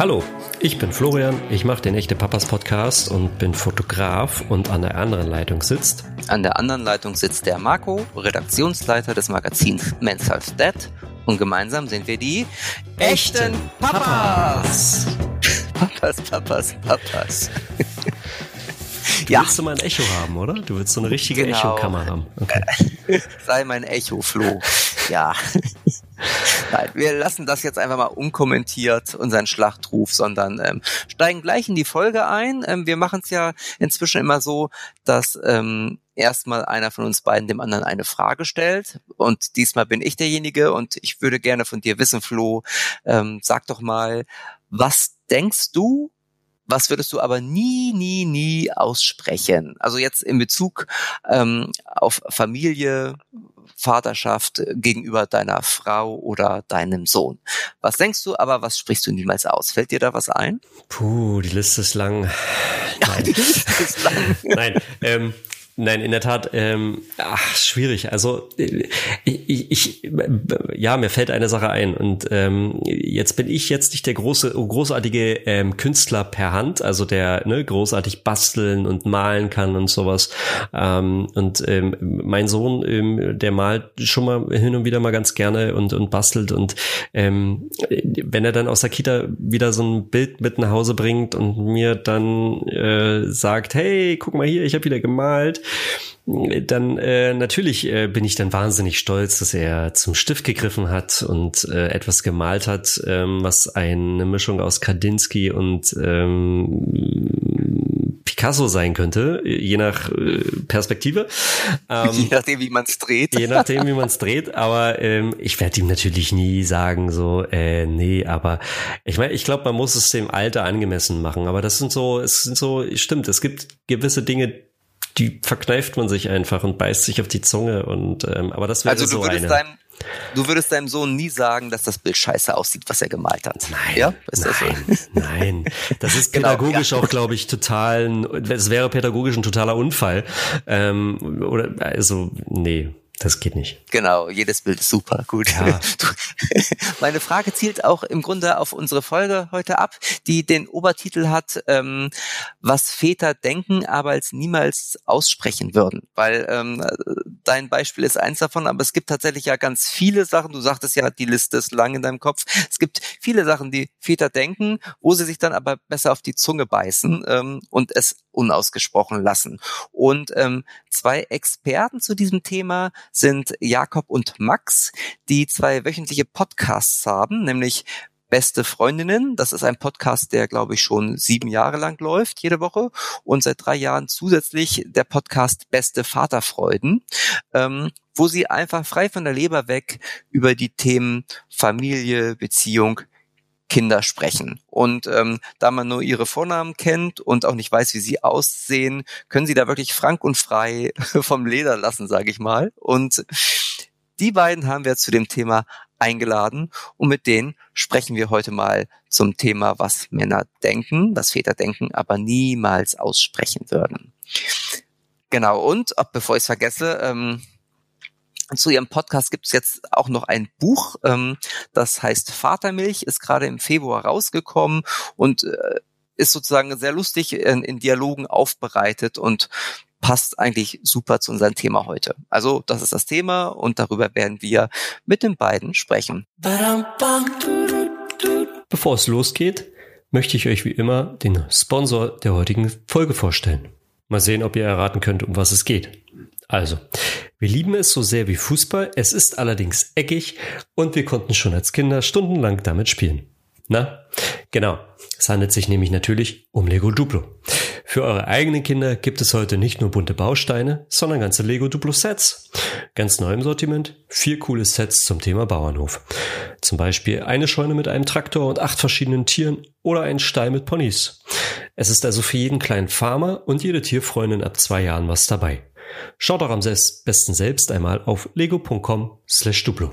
Hallo, ich bin Florian, ich mache den Echte Papas Podcast und bin Fotograf und an der anderen Leitung sitzt. An der anderen Leitung sitzt der Marco, Redaktionsleiter des Magazins Men's Health Dead und gemeinsam sind wir die echten Papas. Papas, Papas, Papas. Du ja. willst so mal ein Echo haben, oder? Du willst so eine richtige genau. Echo-Kammer haben. Okay. Sei mein Echo, Flo. Ja. Nein, wir lassen das jetzt einfach mal unkommentiert, unseren Schlachtruf, sondern ähm, steigen gleich in die Folge ein. Ähm, wir machen es ja inzwischen immer so, dass ähm, erstmal einer von uns beiden dem anderen eine Frage stellt. Und diesmal bin ich derjenige und ich würde gerne von dir wissen, Flo, ähm, sag doch mal, was denkst du, was würdest du aber nie, nie, nie aussprechen? Also jetzt in Bezug ähm, auf Familie, Vaterschaft gegenüber deiner Frau oder deinem Sohn. Was denkst du, aber was sprichst du niemals aus? Fällt dir da was ein? Puh, die Liste ist lang. Nein. Ja, die Liste ist lang. Nein, ähm, Nein, in der Tat, ähm, ach, schwierig. Also ich, ich, ja, mir fällt eine Sache ein. Und ähm, jetzt bin ich jetzt nicht der große, großartige ähm, Künstler per Hand, also der ne, großartig basteln und malen kann und sowas. Ähm, und ähm, mein Sohn, ähm, der malt schon mal hin und wieder mal ganz gerne und, und bastelt. Und ähm, wenn er dann aus der Kita wieder so ein Bild mit nach Hause bringt und mir dann äh, sagt, hey, guck mal hier, ich habe wieder gemalt, dann äh, natürlich äh, bin ich dann wahnsinnig stolz, dass er zum Stift gegriffen hat und äh, etwas gemalt hat, ähm, was eine Mischung aus Kandinsky und ähm, Picasso sein könnte, je nach äh, Perspektive. Ähm, je nachdem, wie man es dreht. Je nachdem, wie man es dreht. Aber ähm, ich werde ihm natürlich nie sagen, so, äh, nee, aber ich meine, ich glaube, man muss es dem Alter angemessen machen. Aber das sind so, es sind so, stimmt, es gibt gewisse Dinge, die verkneift man sich einfach und beißt sich auf die Zunge und ähm, aber das wäre also so eine. Deinem, du würdest deinem Sohn nie sagen, dass das Bild scheiße aussieht, was er gemalt hat. Nein, ja? ist nein, das so? nein. Das ist genau, pädagogisch ja. auch, glaube ich, total. Es wäre pädagogisch ein totaler Unfall. Ähm, oder also nee, das geht nicht. Genau, jedes Bild ist super, gut. Ja. Meine Frage zielt auch im Grunde auf unsere Folge heute ab, die den Obertitel hat, ähm, was Väter denken, aber als niemals aussprechen würden. Weil ähm, dein Beispiel ist eins davon, aber es gibt tatsächlich ja ganz viele Sachen, du sagtest ja, die Liste ist lang in deinem Kopf. Es gibt viele Sachen, die Väter denken, wo sie sich dann aber besser auf die Zunge beißen ähm, und es unausgesprochen lassen. Und ähm, zwei Experten zu diesem Thema sind Jakob und Max, die zwei wöchentliche Podcasts haben, nämlich Beste Freundinnen. Das ist ein Podcast, der, glaube ich, schon sieben Jahre lang läuft, jede Woche. Und seit drei Jahren zusätzlich der Podcast Beste Vaterfreuden, ähm, wo sie einfach frei von der Leber weg über die Themen Familie, Beziehung, Kinder sprechen. Und ähm, da man nur ihre Vornamen kennt und auch nicht weiß, wie sie aussehen, können sie da wirklich frank und frei vom Leder lassen, sage ich mal. Und die beiden haben wir zu dem Thema eingeladen und mit denen sprechen wir heute mal zum Thema, was Männer denken, was Väter denken, aber niemals aussprechen würden. Genau, und bevor ich es vergesse, ähm, zu ihrem Podcast gibt es jetzt auch noch ein Buch, ähm, das heißt Vatermilch, ist gerade im Februar rausgekommen und äh, ist sozusagen sehr lustig in, in Dialogen aufbereitet und passt eigentlich super zu unserem Thema heute. Also das ist das Thema und darüber werden wir mit den beiden sprechen. Bevor es losgeht, möchte ich euch wie immer den Sponsor der heutigen Folge vorstellen. Mal sehen, ob ihr erraten könnt, um was es geht. Also, wir lieben es so sehr wie Fußball, es ist allerdings eckig und wir konnten schon als Kinder stundenlang damit spielen. Na, genau. Es handelt sich nämlich natürlich um Lego Duplo. Für eure eigenen Kinder gibt es heute nicht nur bunte Bausteine, sondern ganze Lego Duplo Sets. Ganz neu im Sortiment, vier coole Sets zum Thema Bauernhof. Zum Beispiel eine Scheune mit einem Traktor und acht verschiedenen Tieren oder ein Stall mit Ponys. Es ist also für jeden kleinen Farmer und jede Tierfreundin ab zwei Jahren was dabei. Schaut doch am besten selbst einmal auf lego.com slash duplo.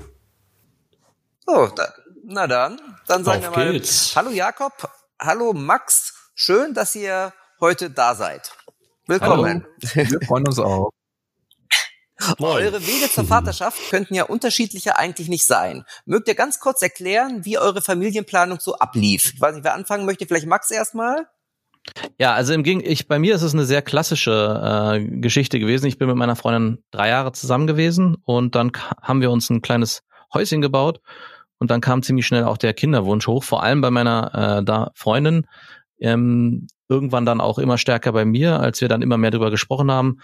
So, da, na dann, dann sagen auf wir mal geht's. Hallo Jakob, hallo Max, schön, dass ihr heute da seid. Willkommen. Hallo. Wir freuen uns auch. Moin. Eure Wege zur Vaterschaft könnten ja unterschiedlicher eigentlich nicht sein. Mögt ihr ganz kurz erklären, wie eure Familienplanung so ablief? Ich weiß nicht, wer anfangen möchte, vielleicht Max erstmal? Ja, also im Gegenteil, ich, bei mir ist es eine sehr klassische äh, Geschichte gewesen. Ich bin mit meiner Freundin drei Jahre zusammen gewesen und dann haben wir uns ein kleines Häuschen gebaut und dann kam ziemlich schnell auch der Kinderwunsch hoch, vor allem bei meiner äh, da Freundin. Ähm, irgendwann dann auch immer stärker bei mir, als wir dann immer mehr darüber gesprochen haben,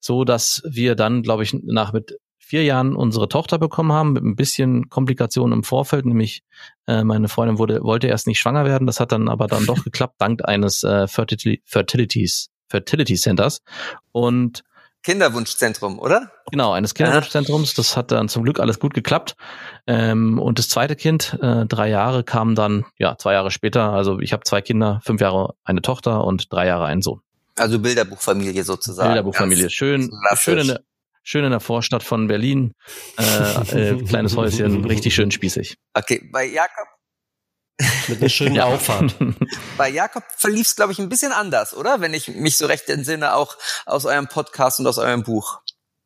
so dass wir dann, glaube ich, nach mit vier Jahren unsere Tochter bekommen haben, mit ein bisschen Komplikationen im Vorfeld, nämlich äh, meine Freundin wurde, wollte erst nicht schwanger werden, das hat dann aber dann doch geklappt, dank eines äh, Fertility, Fertilities, Fertility Centers. Und Kinderwunschzentrum, oder? Genau, eines Kinderwunschzentrums. Das hat dann zum Glück alles gut geklappt. Ähm, und das zweite Kind, äh, drei Jahre, kam dann, ja, zwei Jahre später. Also ich habe zwei Kinder, fünf Jahre eine Tochter und drei Jahre einen Sohn. Also Bilderbuchfamilie sozusagen. Bilderbuchfamilie. Schön, schön in, schön in der Vorstadt von Berlin. Äh, äh, kleines Häuschen, richtig schön spießig. Okay, bei Jakob mit einer schönen Auffahrt. Bei Jakob verlief es, glaube ich, ein bisschen anders, oder? Wenn ich mich so recht entsinne, auch aus eurem Podcast und aus eurem Buch.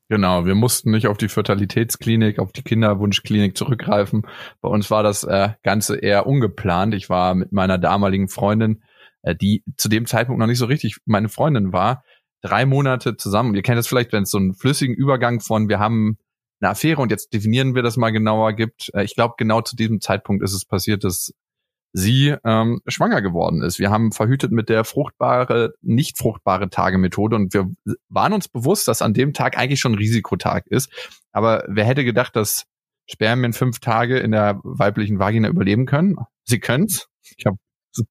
Genau, wir mussten nicht auf die Fertilitätsklinik, auf die Kinderwunschklinik zurückgreifen. Bei uns war das äh, Ganze eher ungeplant. Ich war mit meiner damaligen Freundin, äh, die zu dem Zeitpunkt noch nicht so richtig meine Freundin war, drei Monate zusammen. Ihr kennt das vielleicht, wenn es so einen flüssigen Übergang von wir haben eine Affäre und jetzt definieren wir das mal genauer gibt. Äh, ich glaube, genau zu diesem Zeitpunkt ist es passiert, dass sie ähm, schwanger geworden ist. Wir haben verhütet mit der fruchtbare, nicht fruchtbare Tagemethode und wir waren uns bewusst, dass an dem Tag eigentlich schon Risikotag ist. Aber wer hätte gedacht, dass Spermien fünf Tage in der weiblichen Vagina überleben können? Sie können's. Ich habe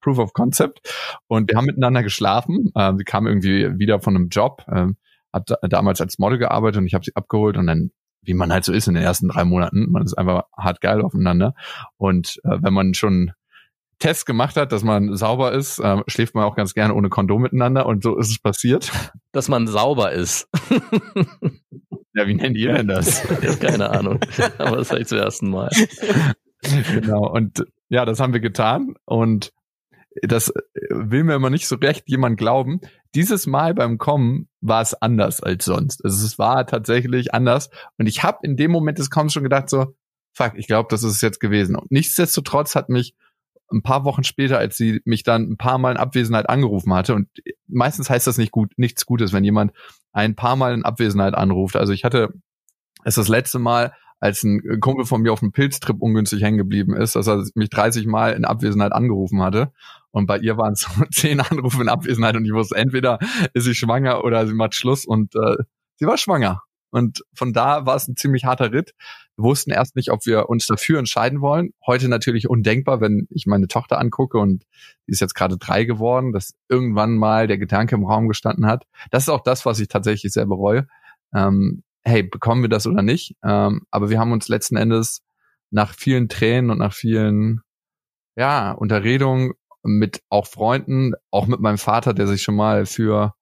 Proof of Concept und wir haben miteinander geschlafen. Ähm, sie kam irgendwie wieder von einem Job, ähm, hat damals als Model gearbeitet und ich habe sie abgeholt und dann wie man halt so ist in den ersten drei Monaten. Man ist einfach hart geil aufeinander. Und äh, wenn man schon Test gemacht hat, dass man sauber ist, äh, schläft man auch ganz gerne ohne Kondom miteinander und so ist es passiert. Dass man sauber ist. ja, wie nennt ihr denn das? Keine Ahnung. Aber das sage ich zum ersten Mal. Genau. Und ja, das haben wir getan und das will mir immer nicht so recht jemand glauben. Dieses Mal beim Kommen war es anders als sonst. Also es war tatsächlich anders. Und ich habe in dem Moment des Kommens schon gedacht so, fuck, ich glaube, das ist es jetzt gewesen. Und nichtsdestotrotz hat mich ein paar Wochen später, als sie mich dann ein paar Mal in Abwesenheit angerufen hatte. Und meistens heißt das nicht gut, nichts Gutes, wenn jemand ein paar Mal in Abwesenheit anruft. Also ich hatte es das letzte Mal, als ein Kumpel von mir auf einem Pilztrip ungünstig hängen geblieben ist, dass er mich 30 Mal in Abwesenheit angerufen hatte. Und bei ihr waren es so zehn Anrufe in Abwesenheit und ich wusste, entweder ist sie schwanger oder sie macht Schluss und äh, sie war schwanger. Und von da war es ein ziemlich harter Ritt. Wir wussten erst nicht, ob wir uns dafür entscheiden wollen. Heute natürlich undenkbar, wenn ich meine Tochter angucke und die ist jetzt gerade drei geworden, dass irgendwann mal der Gedanke im Raum gestanden hat. Das ist auch das, was ich tatsächlich sehr bereue. Ähm, hey, bekommen wir das oder nicht? Ähm, aber wir haben uns letzten Endes nach vielen Tränen und nach vielen ja, Unterredungen mit auch Freunden, auch mit meinem Vater, der sich schon mal für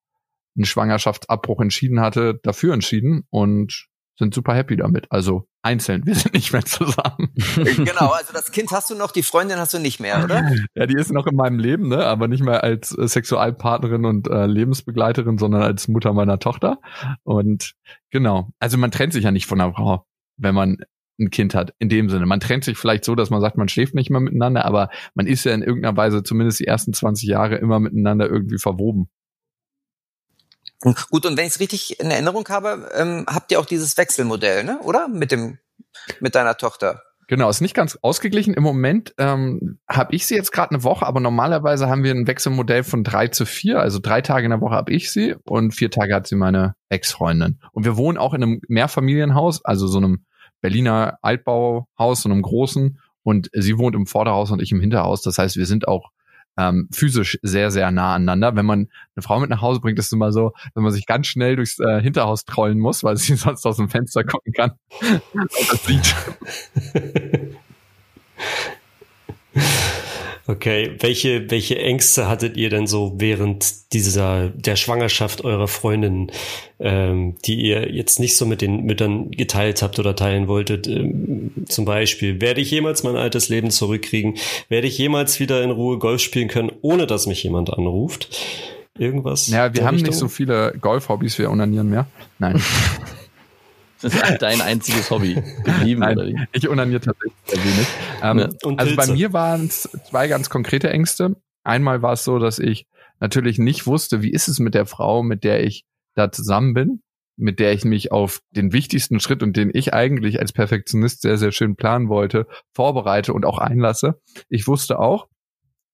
einen Schwangerschaftsabbruch entschieden hatte, dafür entschieden und sind super happy damit. Also einzeln, wir sind nicht mehr zusammen. genau, also das Kind hast du noch, die Freundin hast du nicht mehr, oder? Ja, die ist noch in meinem Leben, ne? aber nicht mehr als äh, Sexualpartnerin und äh, Lebensbegleiterin, sondern als Mutter meiner Tochter. Und genau, also man trennt sich ja nicht von einer Frau, wenn man ein Kind hat, in dem Sinne. Man trennt sich vielleicht so, dass man sagt, man schläft nicht mehr miteinander, aber man ist ja in irgendeiner Weise zumindest die ersten 20 Jahre immer miteinander irgendwie verwoben. Gut, und wenn ich es richtig in Erinnerung habe, ähm, habt ihr auch dieses Wechselmodell, ne? Oder? Mit dem, mit deiner Tochter. Genau, ist nicht ganz ausgeglichen. Im Moment ähm, habe ich sie jetzt gerade eine Woche, aber normalerweise haben wir ein Wechselmodell von drei zu vier. Also drei Tage in der Woche habe ich sie und vier Tage hat sie meine Ex-Freundin. Und wir wohnen auch in einem Mehrfamilienhaus, also so einem Berliner Altbauhaus, so einem großen. Und sie wohnt im Vorderhaus und ich im Hinterhaus. Das heißt, wir sind auch ähm, physisch sehr, sehr nah aneinander. Wenn man eine Frau mit nach Hause bringt, ist es immer so, wenn man sich ganz schnell durchs äh, Hinterhaus trollen muss, weil sie sonst aus dem Fenster gucken kann und das sieht. Okay, welche, welche Ängste hattet ihr denn so während dieser, der Schwangerschaft eurer Freundin, ähm, die ihr jetzt nicht so mit den Müttern geteilt habt oder teilen wolltet? Ähm, zum Beispiel, werde ich jemals mein altes Leben zurückkriegen? Werde ich jemals wieder in Ruhe Golf spielen können, ohne dass mich jemand anruft? Irgendwas? Ja, wir haben nicht so viele Golf-Hobbys, wir onanieren mehr. Nein. Das ist dein einziges Hobby geblieben, Nein, oder wie? Ich unaniere tatsächlich sehr wenig. Ähm, Ja. Also bei mir waren es zwei ganz konkrete Ängste. Einmal war es so, dass ich natürlich nicht wusste, wie ist es mit der Frau, mit der ich da zusammen bin, mit der ich mich auf den wichtigsten Schritt und den ich eigentlich als Perfektionist sehr, sehr schön planen wollte, vorbereite und auch einlasse. Ich wusste auch,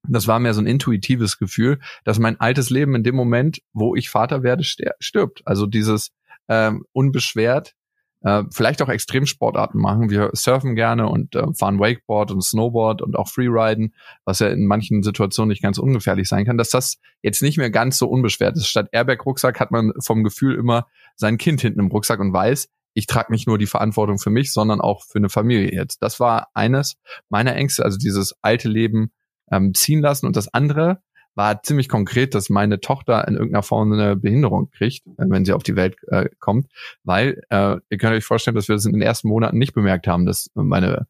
das war mir so ein intuitives Gefühl, dass mein altes Leben in dem Moment, wo ich Vater werde, stirbt. Also dieses ähm, unbeschwert äh, vielleicht auch Extremsportarten machen. Wir surfen gerne und äh, fahren Wakeboard und Snowboard und auch Freeriden, was ja in manchen Situationen nicht ganz ungefährlich sein kann, dass das jetzt nicht mehr ganz so unbeschwert ist. Statt Airbag-Rucksack hat man vom Gefühl immer sein Kind hinten im Rucksack und weiß, ich trage nicht nur die Verantwortung für mich, sondern auch für eine Familie jetzt. Das war eines meiner Ängste, also dieses alte Leben ähm, ziehen lassen. Und das andere war ziemlich konkret, dass meine Tochter in irgendeiner Form eine Behinderung kriegt, äh, wenn sie auf die Welt äh, kommt weil äh, ihr könnt euch vorstellen, dass wir das in den ersten Monaten nicht bemerkt haben, dass meine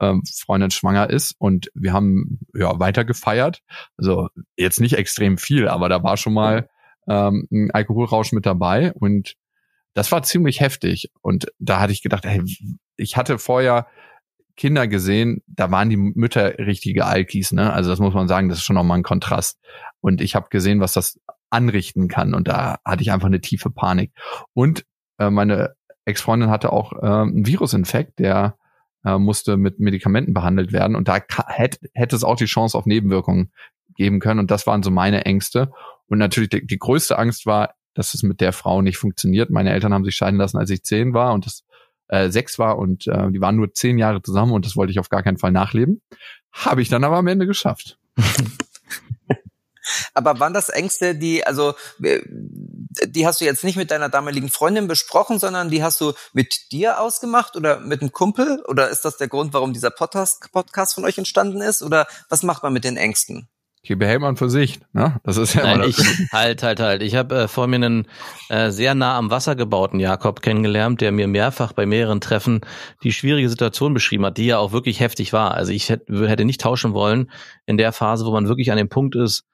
ähm, Freundin schwanger ist und wir haben ja weiter gefeiert. Also jetzt nicht extrem viel, aber da war schon mal ähm, ein Alkoholrausch mit dabei und das war ziemlich heftig. Und da hatte ich gedacht, ey, ich hatte vorher Kinder gesehen, da waren die Mütter richtige Alkis, ne? Also das muss man sagen, das ist schon nochmal ein Kontrast. Und ich habe gesehen, was das anrichten kann. Und da hatte ich einfach eine tiefe Panik. Und äh, meine Ex-Freundin hatte auch äh, einen Virusinfekt, der äh, musste mit Medikamenten behandelt werden. Und da hätte, hätte es auch die Chance auf Nebenwirkungen geben können. Und das waren so meine Ängste. Und natürlich die, die größte Angst war, dass es mit der Frau nicht funktioniert. Meine Eltern haben sich scheiden lassen, als ich zehn war und das äh, sechs war und äh, die waren nur zehn Jahre zusammen und das wollte ich auf gar keinen Fall nachleben. Habe ich dann aber am Ende geschafft. Aber waren das Ängste, die, also, äh, die hast du jetzt nicht mit deiner damaligen Freundin besprochen, sondern die hast du mit dir ausgemacht oder mit einem Kumpel? Oder ist das der Grund, warum dieser Podcast, Podcast von euch entstanden ist? Oder was macht man mit den Ängsten? Hier behält man für sich. Ne? Das ist ja Nein, ich, halt, halt, halt. Ich habe äh, vor mir einen äh, sehr nah am Wasser gebauten Jakob kennengelernt, der mir mehrfach bei mehreren Treffen die schwierige Situation beschrieben hat, die ja auch wirklich heftig war. Also ich hätte, hätte nicht tauschen wollen in der Phase, wo man wirklich an dem Punkt ist,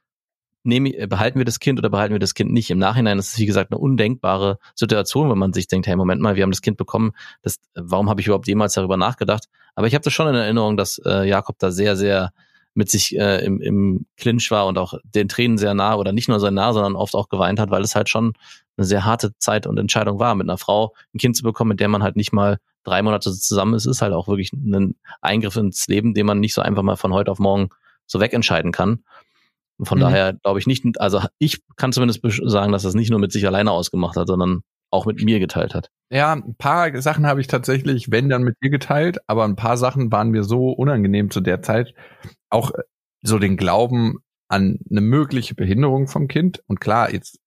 nehmen, äh, behalten wir das Kind oder behalten wir das Kind nicht. Im Nachhinein ist es, wie gesagt, eine undenkbare Situation, wenn man sich denkt, hey, Moment mal, wir haben das Kind bekommen, das, warum habe ich überhaupt jemals darüber nachgedacht? Aber ich habe das schon in Erinnerung, dass äh, Jakob da sehr, sehr mit sich äh, im, im Clinch war und auch den Tränen sehr nah oder nicht nur sehr nah, sondern oft auch geweint hat, weil es halt schon eine sehr harte Zeit und Entscheidung war, mit einer Frau ein Kind zu bekommen, mit der man halt nicht mal drei Monate zusammen ist, ist halt auch wirklich ein Eingriff ins Leben, den man nicht so einfach mal von heute auf morgen so wegentscheiden kann. Von Mhm. daher glaube ich nicht, also ich kann zumindest sagen, dass das nicht nur mit sich alleine ausgemacht hat, sondern auch mit mir geteilt hat. Ja, ein paar Sachen habe ich tatsächlich, wenn dann mit dir geteilt, aber ein paar Sachen waren mir so unangenehm zu der Zeit. Auch äh, so den Glauben an eine mögliche Behinderung vom Kind. Und klar, jetzt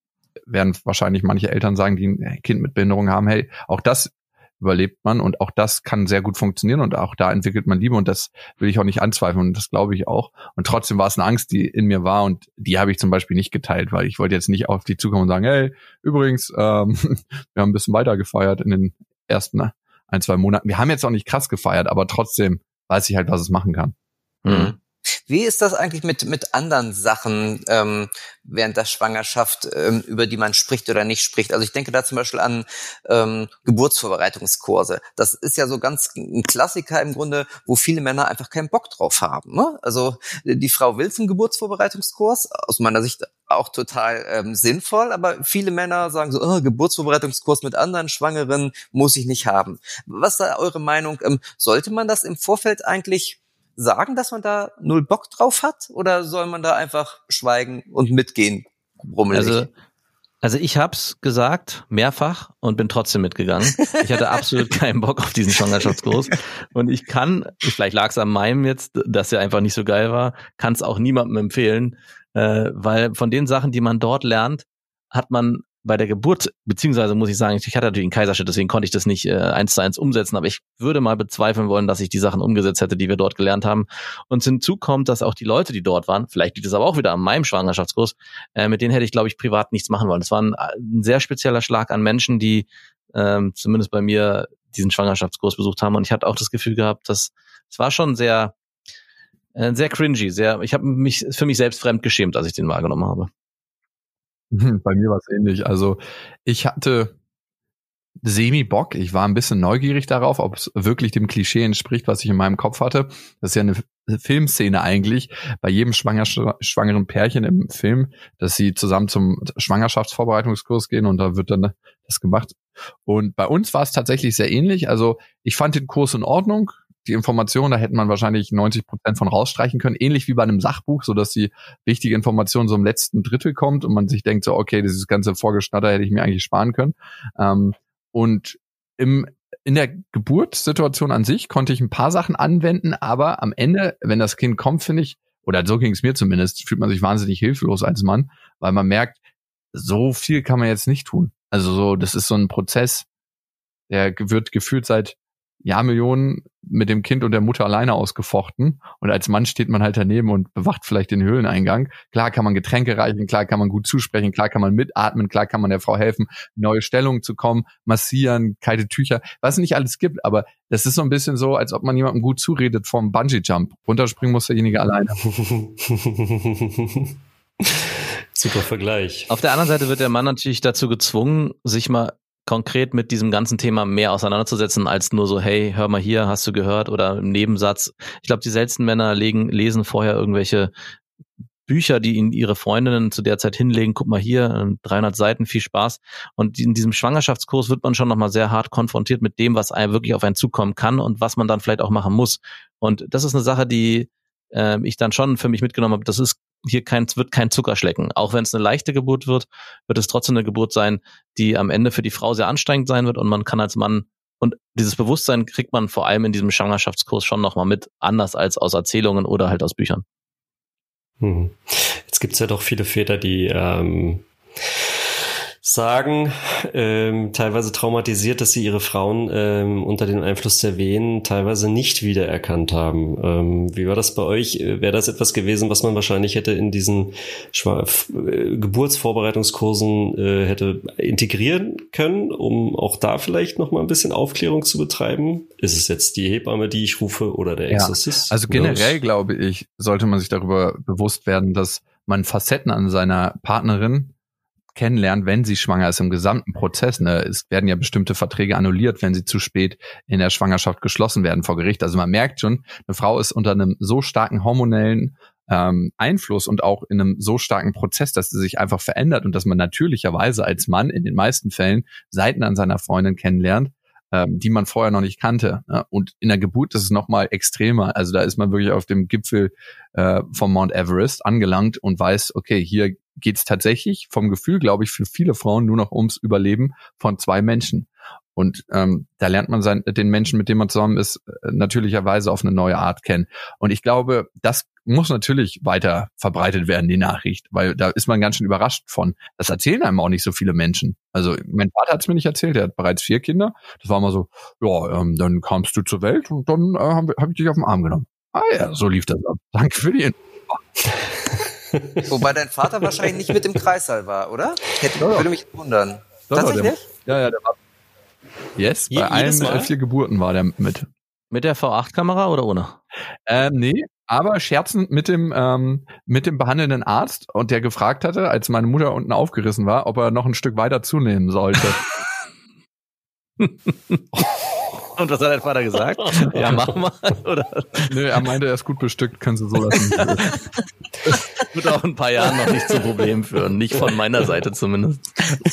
werden wahrscheinlich manche Eltern sagen, die ein Kind mit Behinderung haben, hey, auch das überlebt man und auch das kann sehr gut funktionieren und auch da entwickelt man Liebe und das will ich auch nicht anzweifeln und das glaube ich auch. Und trotzdem war es eine Angst, die in mir war und die habe ich zum Beispiel nicht geteilt, weil ich wollte jetzt nicht auf die zukommen und sagen, hey, übrigens, ähm, wir haben ein bisschen weiter gefeiert in den ersten ein, zwei Monaten. Wir haben jetzt auch nicht krass gefeiert, aber trotzdem weiß ich halt, was es machen kann. Mhm. Wie ist das eigentlich mit, mit anderen Sachen ähm, während der Schwangerschaft, ähm, über die man spricht oder nicht spricht? Also ich denke da zum Beispiel an ähm, Geburtsvorbereitungskurse. Das ist ja so ganz ein Klassiker im Grunde, wo viele Männer einfach keinen Bock drauf haben. Ne? Also die Frau will zum Geburtsvorbereitungskurs, aus meiner Sicht auch total ähm, sinnvoll, aber viele Männer sagen so, oh, Geburtsvorbereitungskurs mit anderen Schwangeren muss ich nicht haben. Was ist da eure Meinung? Ähm, sollte man das im Vorfeld eigentlich sagen, dass man da null Bock drauf hat? Oder soll man da einfach schweigen und mitgehen? Brummelig. Also, also ich hab's gesagt, mehrfach und bin trotzdem mitgegangen. Ich hatte absolut keinen Bock auf diesen Schwangerschaftskurs. Und ich kann, vielleicht lag es an meinem jetzt, dass er einfach nicht so geil war, kann es auch niemandem empfehlen, äh, weil von den Sachen, die man dort lernt, hat man bei der Geburt, beziehungsweise muss ich sagen, ich hatte natürlich einen Kaiserschnitt, deswegen konnte ich das nicht äh, eins zu eins umsetzen, aber ich würde mal bezweifeln wollen, dass ich die Sachen umgesetzt hätte, die wir dort gelernt haben. Und hinzu kommt, dass auch die Leute, die dort waren, vielleicht liegt es aber auch wieder an meinem Schwangerschaftskurs, äh, mit denen hätte ich, glaube ich, privat nichts machen wollen. Das war ein, ein sehr spezieller Schlag an Menschen, die ähm, zumindest bei mir diesen Schwangerschaftskurs besucht haben. Und ich hatte auch das Gefühl gehabt, dass es war schon sehr, äh, sehr cringy, sehr, ich habe mich für mich selbst fremd geschämt, als ich den wahrgenommen habe. Bei mir war es ähnlich. Also ich hatte semi-Bock. Ich war ein bisschen neugierig darauf, ob es wirklich dem Klischee entspricht, was ich in meinem Kopf hatte. Das ist ja eine Filmszene eigentlich bei jedem schwanger, schwangeren Pärchen im Film, dass sie zusammen zum Schwangerschaftsvorbereitungskurs gehen und da wird dann das gemacht. Und bei uns war es tatsächlich sehr ähnlich. Also ich fand den Kurs in Ordnung. Die Informationen, da hätte man wahrscheinlich 90 Prozent von rausstreichen können, ähnlich wie bei einem Sachbuch, so dass die wichtige Information so im letzten Drittel kommt und man sich denkt so, okay, dieses ganze Vorgeschnatter hätte ich mir eigentlich sparen können. Ähm, und im, in der Geburtssituation an sich konnte ich ein paar Sachen anwenden, aber am Ende, wenn das Kind kommt, finde ich, oder so ging es mir zumindest, fühlt man sich wahnsinnig hilflos als Mann, weil man merkt, so viel kann man jetzt nicht tun. Also so, das ist so ein Prozess, der wird gefühlt seit Jahrmillionen mit dem Kind und der Mutter alleine ausgefochten. Und als Mann steht man halt daneben und bewacht vielleicht den Höhleneingang. Klar kann man Getränke reichen, klar kann man gut zusprechen, klar kann man mitatmen, klar kann man der Frau helfen, neue Stellungen zu kommen, massieren, kalte Tücher, was es nicht alles gibt. Aber das ist so ein bisschen so, als ob man jemandem gut zuredet vom Bungee-Jump. Runterspringen muss derjenige alleine. Super Vergleich. Auf der anderen Seite wird der Mann natürlich dazu gezwungen, sich mal konkret mit diesem ganzen Thema mehr auseinanderzusetzen, als nur so, hey, hör mal hier, hast du gehört oder im Nebensatz. Ich glaube, die seltensten Männer legen, lesen vorher irgendwelche Bücher, die ihnen ihre Freundinnen zu der Zeit hinlegen. Guck mal hier, 300 Seiten, viel Spaß. Und in diesem Schwangerschaftskurs wird man schon nochmal sehr hart konfrontiert mit dem, was einem wirklich auf einen zukommen kann und was man dann vielleicht auch machen muss. Und das ist eine Sache, die äh, ich dann schon für mich mitgenommen habe. Das ist hier kein, wird kein Zuckerschlecken. Auch wenn es eine leichte Geburt wird, wird es trotzdem eine Geburt sein, die am Ende für die Frau sehr anstrengend sein wird und man kann als Mann und dieses Bewusstsein kriegt man vor allem in diesem Schwangerschaftskurs schon nochmal mit, anders als aus Erzählungen oder halt aus Büchern. Hm. Jetzt gibt's ja doch viele Väter, die ähm, sagen, ähm, teilweise traumatisiert, dass sie ihre Frauen ähm, unter dem Einfluss der Wehen teilweise nicht wiedererkannt haben. Ähm, wie war das bei euch? Wäre das etwas gewesen, was man wahrscheinlich hätte in diesen Schwa äh, Geburtsvorbereitungskursen äh, hätte integrieren können, um auch da vielleicht noch mal ein bisschen Aufklärung zu betreiben? Ist es jetzt die Hebamme, die ich rufe oder der Exorzist? Ja, also generell glaube ich, sollte man sich darüber bewusst werden, dass man Facetten an seiner Partnerin kennenlernt, wenn sie schwanger ist im gesamten Prozess. Ne? Es werden ja bestimmte Verträge annulliert, wenn sie zu spät in der Schwangerschaft geschlossen werden vor Gericht. Also man merkt schon, eine Frau ist unter einem so starken hormonellen ähm, Einfluss und auch in einem so starken Prozess, dass sie sich einfach verändert und dass man natürlicherweise als Mann in den meisten Fällen Seiten an seiner Freundin kennenlernt, ähm, die man vorher noch nicht kannte. Ne? Und in der Geburt ist es noch mal extremer. Also da ist man wirklich auf dem Gipfel äh, vom Mount Everest angelangt und weiß, okay, hier geht es tatsächlich vom Gefühl, glaube ich, für viele Frauen nur noch ums Überleben von zwei Menschen. Und ähm, da lernt man sein, den Menschen, mit dem man zusammen ist, äh, natürlicherweise auf eine neue Art kennen. Und ich glaube, das muss natürlich weiter verbreitet werden, die Nachricht, weil da ist man ganz schön überrascht von. Das erzählen einem auch nicht so viele Menschen. Also mein Vater hat es mir nicht erzählt, er hat bereits vier Kinder. Das war mal so, ja, ähm, dann kamst du zur Welt und dann äh, habe hab ich dich auf den Arm genommen. Ah ja, so lief das ab. Danke für die Info. Wobei dein Vater wahrscheinlich nicht mit im Kreissaal war, oder? Hätte, ja. Würde mich wundern. Doch, Tatsächlich? Der, ja, ja, der war. Yes, Je, bei allen Mal? vier Geburten war der mit. Mit der V8-Kamera oder ohne? Ähm, nee, aber scherzend mit dem ähm, mit dem behandelnden Arzt und der gefragt hatte, als meine Mutter unten aufgerissen war, ob er noch ein Stück weiter zunehmen sollte. Und was hat dein Vater gesagt? ja, mach mal. Oder? Nö, er meinte, er ist gut bestückt, können Sie so lassen. Wird auch in ein paar Jahren noch nicht zu Problemen führen. Nicht von meiner Seite zumindest.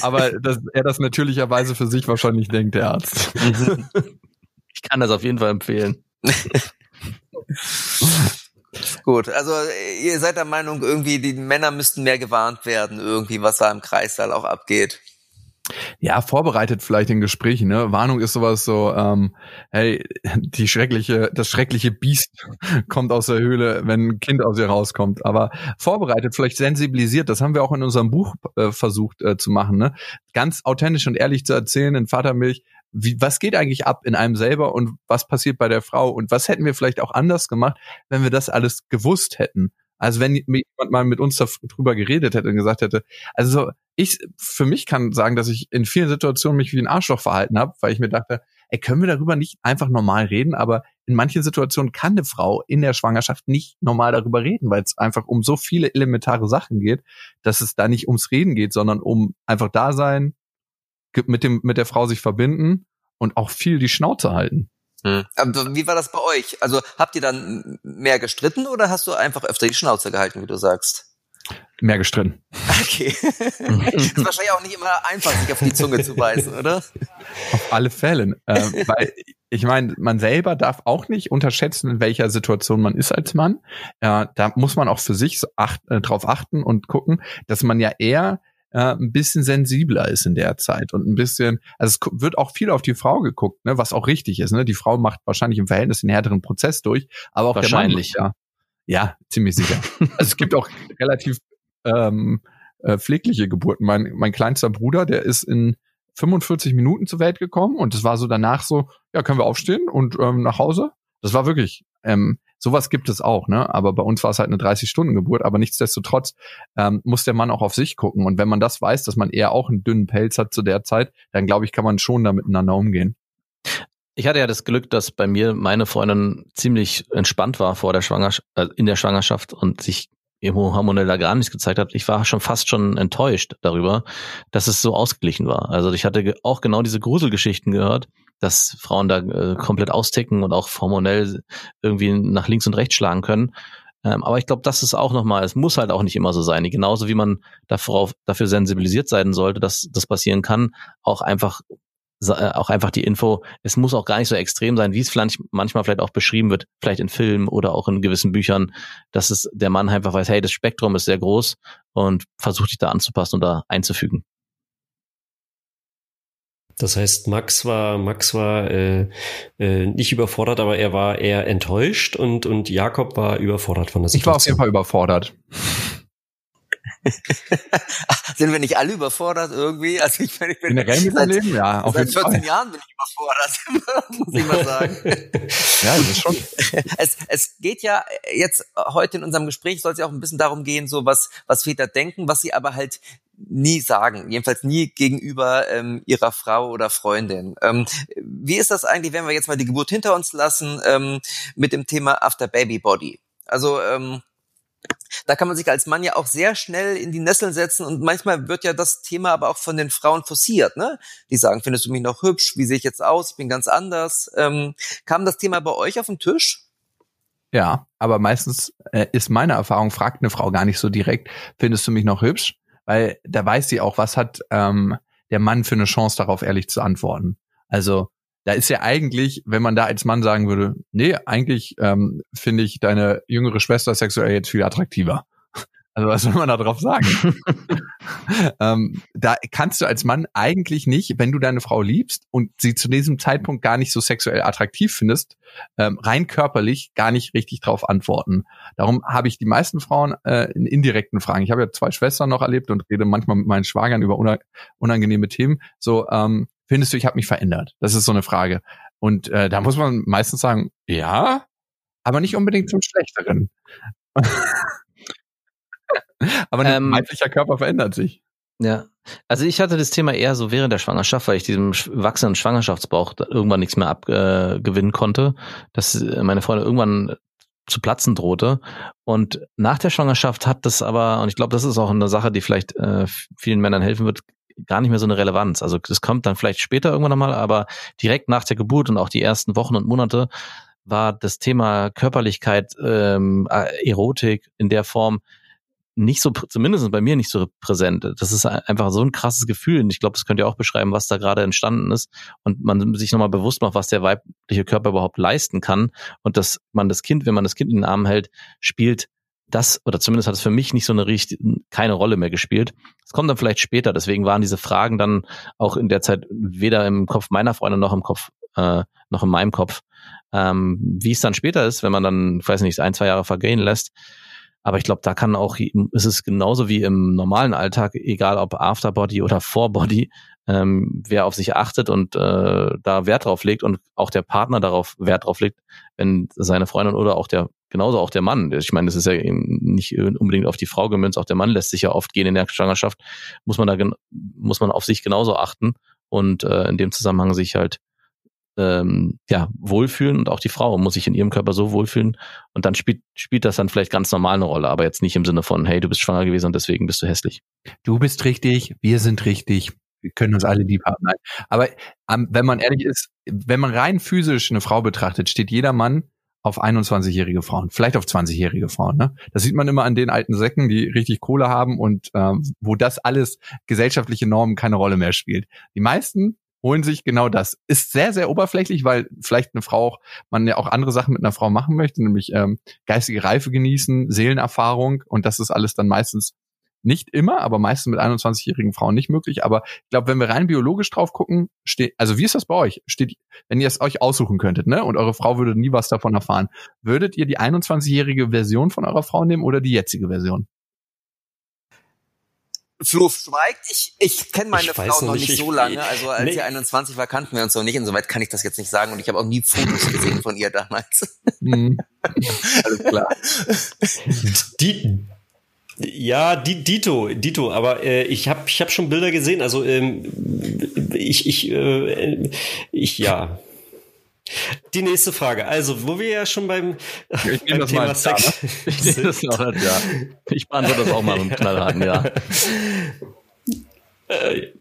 Aber dass er das natürlicherweise für sich wahrscheinlich denkt, der Arzt. ich kann das auf jeden Fall empfehlen. Gut, also ihr seid der Meinung, irgendwie die Männer müssten mehr gewarnt werden, irgendwie, was da im Kreissaal auch abgeht. Ja, vorbereitet vielleicht in Gesprächen, ne? Warnung ist sowas so, ähm, hey, die schreckliche, das schreckliche Biest kommt aus der Höhle, wenn ein Kind aus ihr rauskommt. Aber vorbereitet, vielleicht sensibilisiert, das haben wir auch in unserem Buch äh, versucht äh, zu machen, ne? Ganz authentisch und ehrlich zu erzählen in Vatermilch, wie, was geht eigentlich ab in einem selber und was passiert bei der Frau und was hätten wir vielleicht auch anders gemacht, wenn wir das alles gewusst hätten. Also wenn jemand mal mit uns darüber geredet hätte und gesagt hätte, also ich für mich kann sagen, dass ich in vielen Situationen mich wie ein Arschloch verhalten habe, weil ich mir dachte, ey, können wir darüber nicht einfach normal reden? Aber in manchen Situationen kann eine Frau in der Schwangerschaft nicht normal darüber reden, weil es einfach um so viele elementare Sachen geht, dass es da nicht ums Reden geht, sondern um einfach da sein, mit dem mit der Frau sich verbinden und auch viel die Schnauze halten. Hm. Aber wie war das bei euch? Also habt ihr dann mehr gestritten oder hast du einfach öfter die Schnauze gehalten, wie du sagst? Mehr gestritten. Okay. ist wahrscheinlich auch nicht immer einfach, sich auf die Zunge zu beißen, oder? Auf alle Fälle. Äh, weil ich meine, man selber darf auch nicht unterschätzen, in welcher Situation man ist als Mann. Äh, da muss man auch für sich so acht, äh, drauf achten und gucken, dass man ja eher äh, ein bisschen sensibler ist in der Zeit und ein bisschen, also es wird auch viel auf die Frau geguckt, ne, was auch richtig ist. Ne? Die Frau macht wahrscheinlich im Verhältnis den härteren Prozess durch, aber auch wahrscheinlich. der Mann. Ja, ja, ziemlich sicher. also es gibt auch relativ ähm, äh, pflegliche Geburten. Mein, mein kleinster Bruder, der ist in 45 Minuten zur Welt gekommen und es war so danach so, ja, können wir aufstehen und ähm, nach Hause? Das war wirklich, ähm, sowas gibt es auch, ne? Aber bei uns war es halt eine 30-Stunden-Geburt, aber nichtsdestotrotz ähm, muss der Mann auch auf sich gucken. Und wenn man das weiß, dass man eher auch einen dünnen Pelz hat zu der Zeit, dann glaube ich, kann man schon da miteinander umgehen. Ich hatte ja das Glück, dass bei mir meine Freundin ziemlich entspannt war vor der Schwangerschaft, äh, in der Schwangerschaft und sich hormonell da gar nichts gezeigt hat. Ich war schon fast schon enttäuscht darüber, dass es so ausgeglichen war. Also ich hatte auch genau diese Gruselgeschichten gehört, dass Frauen da äh, komplett austicken und auch hormonell irgendwie nach links und rechts schlagen können. Ähm, aber ich glaube, das ist auch nochmal, es muss halt auch nicht immer so sein. Genauso wie man dafür, dafür sensibilisiert sein sollte, dass das passieren kann, auch einfach auch einfach die Info, es muss auch gar nicht so extrem sein, wie es vielleicht manchmal vielleicht auch beschrieben wird, vielleicht in Filmen oder auch in gewissen Büchern, dass es der Mann einfach weiß, hey, das Spektrum ist sehr groß und versucht sich da anzupassen und da einzufügen. Das heißt, Max war Max war äh, äh, nicht überfordert, aber er war eher enttäuscht und und Jakob war überfordert von der Situation. Ich war auf jeden Fall überfordert. Sind wir nicht alle überfordert irgendwie? Also ich, ich bin Generell mit seit, Leben, ja, auf seit 14 Fall. Jahren bin ich überfordert, muss ich mal sagen. ja, das ist schon. Es, es geht ja jetzt heute in unserem Gespräch soll es ja auch ein bisschen darum gehen, so was, was Väter denken, was sie aber halt nie sagen, jedenfalls nie gegenüber ähm, ihrer Frau oder Freundin. Ähm, wie ist das eigentlich, wenn wir jetzt mal die Geburt hinter uns lassen, ähm, mit dem Thema After Baby Body? Also ähm, da kann man sich als Mann ja auch sehr schnell in die Nesseln setzen und manchmal wird ja das Thema aber auch von den Frauen forciert, ne? Die sagen, findest du mich noch hübsch? Wie sehe ich jetzt aus? Ich bin ganz anders. Ähm, kam das Thema bei euch auf den Tisch? Ja, aber meistens äh, ist meine Erfahrung, fragt eine Frau gar nicht so direkt, findest du mich noch hübsch? Weil da weiß sie auch, was hat ähm, der Mann für eine Chance darauf, ehrlich zu antworten. Also da ist ja eigentlich, wenn man da als Mann sagen würde, nee, eigentlich ähm, finde ich deine jüngere Schwester sexuell jetzt viel attraktiver. Also was soll man da drauf sagen? ähm, da kannst du als Mann eigentlich nicht, wenn du deine Frau liebst und sie zu diesem Zeitpunkt gar nicht so sexuell attraktiv findest, ähm, rein körperlich gar nicht richtig drauf antworten. Darum habe ich die meisten Frauen äh, in indirekten Fragen. Ich habe ja zwei Schwestern noch erlebt und rede manchmal mit meinen Schwagern über unangenehme Themen. So, ähm, findest du, ich habe mich verändert? Das ist so eine Frage. Und äh, da muss man meistens sagen, ja, aber nicht unbedingt zum Schlechteren. aber ein ähm, weiblicher Körper verändert sich. Ja, also ich hatte das Thema eher so während der Schwangerschaft, weil ich diesem wachsenden Schwangerschaftsbauch irgendwann nichts mehr abgewinnen äh, konnte, dass meine Freundin irgendwann zu platzen drohte. Und nach der Schwangerschaft hat das aber, und ich glaube, das ist auch eine Sache, die vielleicht äh, vielen Männern helfen wird, gar nicht mehr so eine Relevanz. Also das kommt dann vielleicht später irgendwann nochmal, aber direkt nach der Geburt und auch die ersten Wochen und Monate war das Thema Körperlichkeit, ähm, Erotik in der Form nicht so, zumindest bei mir nicht so präsent. Das ist einfach so ein krasses Gefühl. Und ich glaube, das könnt ihr auch beschreiben, was da gerade entstanden ist. Und man sich nochmal bewusst macht, was der weibliche Körper überhaupt leisten kann. Und dass man das Kind, wenn man das Kind in den Arm hält, spielt das, oder zumindest hat es für mich nicht so eine richtig, keine Rolle mehr gespielt. Es kommt dann vielleicht später, deswegen waren diese Fragen dann auch in der Zeit weder im Kopf meiner Freundin noch im Kopf, äh, noch in meinem Kopf. Ähm, wie es dann später ist, wenn man dann, ich weiß nicht, ein, zwei Jahre vergehen lässt. Aber ich glaube, da kann auch, ist es genauso wie im normalen Alltag, egal ob Afterbody oder Forebody, ähm, wer auf sich achtet und äh, da Wert drauf legt und auch der Partner darauf Wert drauf legt, wenn seine Freundin oder auch der, genauso auch der Mann, ich meine, das ist ja eben nicht unbedingt auf die Frau gemünzt, auch der Mann lässt sich ja oft gehen in der Schwangerschaft, muss man da, muss man auf sich genauso achten und äh, in dem Zusammenhang sich halt ähm, ja, wohlfühlen und auch die Frau muss sich in ihrem Körper so wohlfühlen und dann spielt, spielt das dann vielleicht ganz normal eine Rolle, aber jetzt nicht im Sinne von, hey, du bist schwanger gewesen und deswegen bist du hässlich. Du bist richtig, wir sind richtig, wir können uns alle lieb haben. Nein. Aber ähm, wenn man ehrlich ist, wenn man rein physisch eine Frau betrachtet, steht jeder Mann auf 21-jährige Frauen, vielleicht auf 20-jährige Frauen. Ne? Das sieht man immer an den alten Säcken, die richtig Kohle haben und ähm, wo das alles gesellschaftliche Normen keine Rolle mehr spielt. Die meisten holen sich genau das. Ist sehr, sehr oberflächlich, weil vielleicht eine Frau auch, man ja auch andere Sachen mit einer Frau machen möchte, nämlich ähm, geistige Reife genießen, Seelenerfahrung und das ist alles dann meistens nicht immer, aber meistens mit 21-jährigen Frauen nicht möglich. Aber ich glaube, wenn wir rein biologisch drauf gucken, steht, also wie ist das bei euch? Steht, wenn ihr es euch aussuchen könntet, ne, und eure Frau würde nie was davon erfahren, würdet ihr die 21-jährige Version von eurer Frau nehmen oder die jetzige Version? Flo schweigt. Ich, ich kenne meine ich Frau noch nicht, nicht so lange. Also als nee. sie 21 war, kannten wir uns noch nicht. Insoweit kann ich das jetzt nicht sagen. Und ich habe auch nie Fotos gesehen von ihr damals. Mhm. Alles klar. Die, ja, Dito, Dito, aber äh, ich habe ich hab schon Bilder gesehen, also ähm, ich, ich, äh, ich, ja. Die nächste Frage. Also, wo wir ja schon beim, ich beim Thema Sex ich, das auch, ja. ich beantworte das auch mal mit einem knallharten Ja.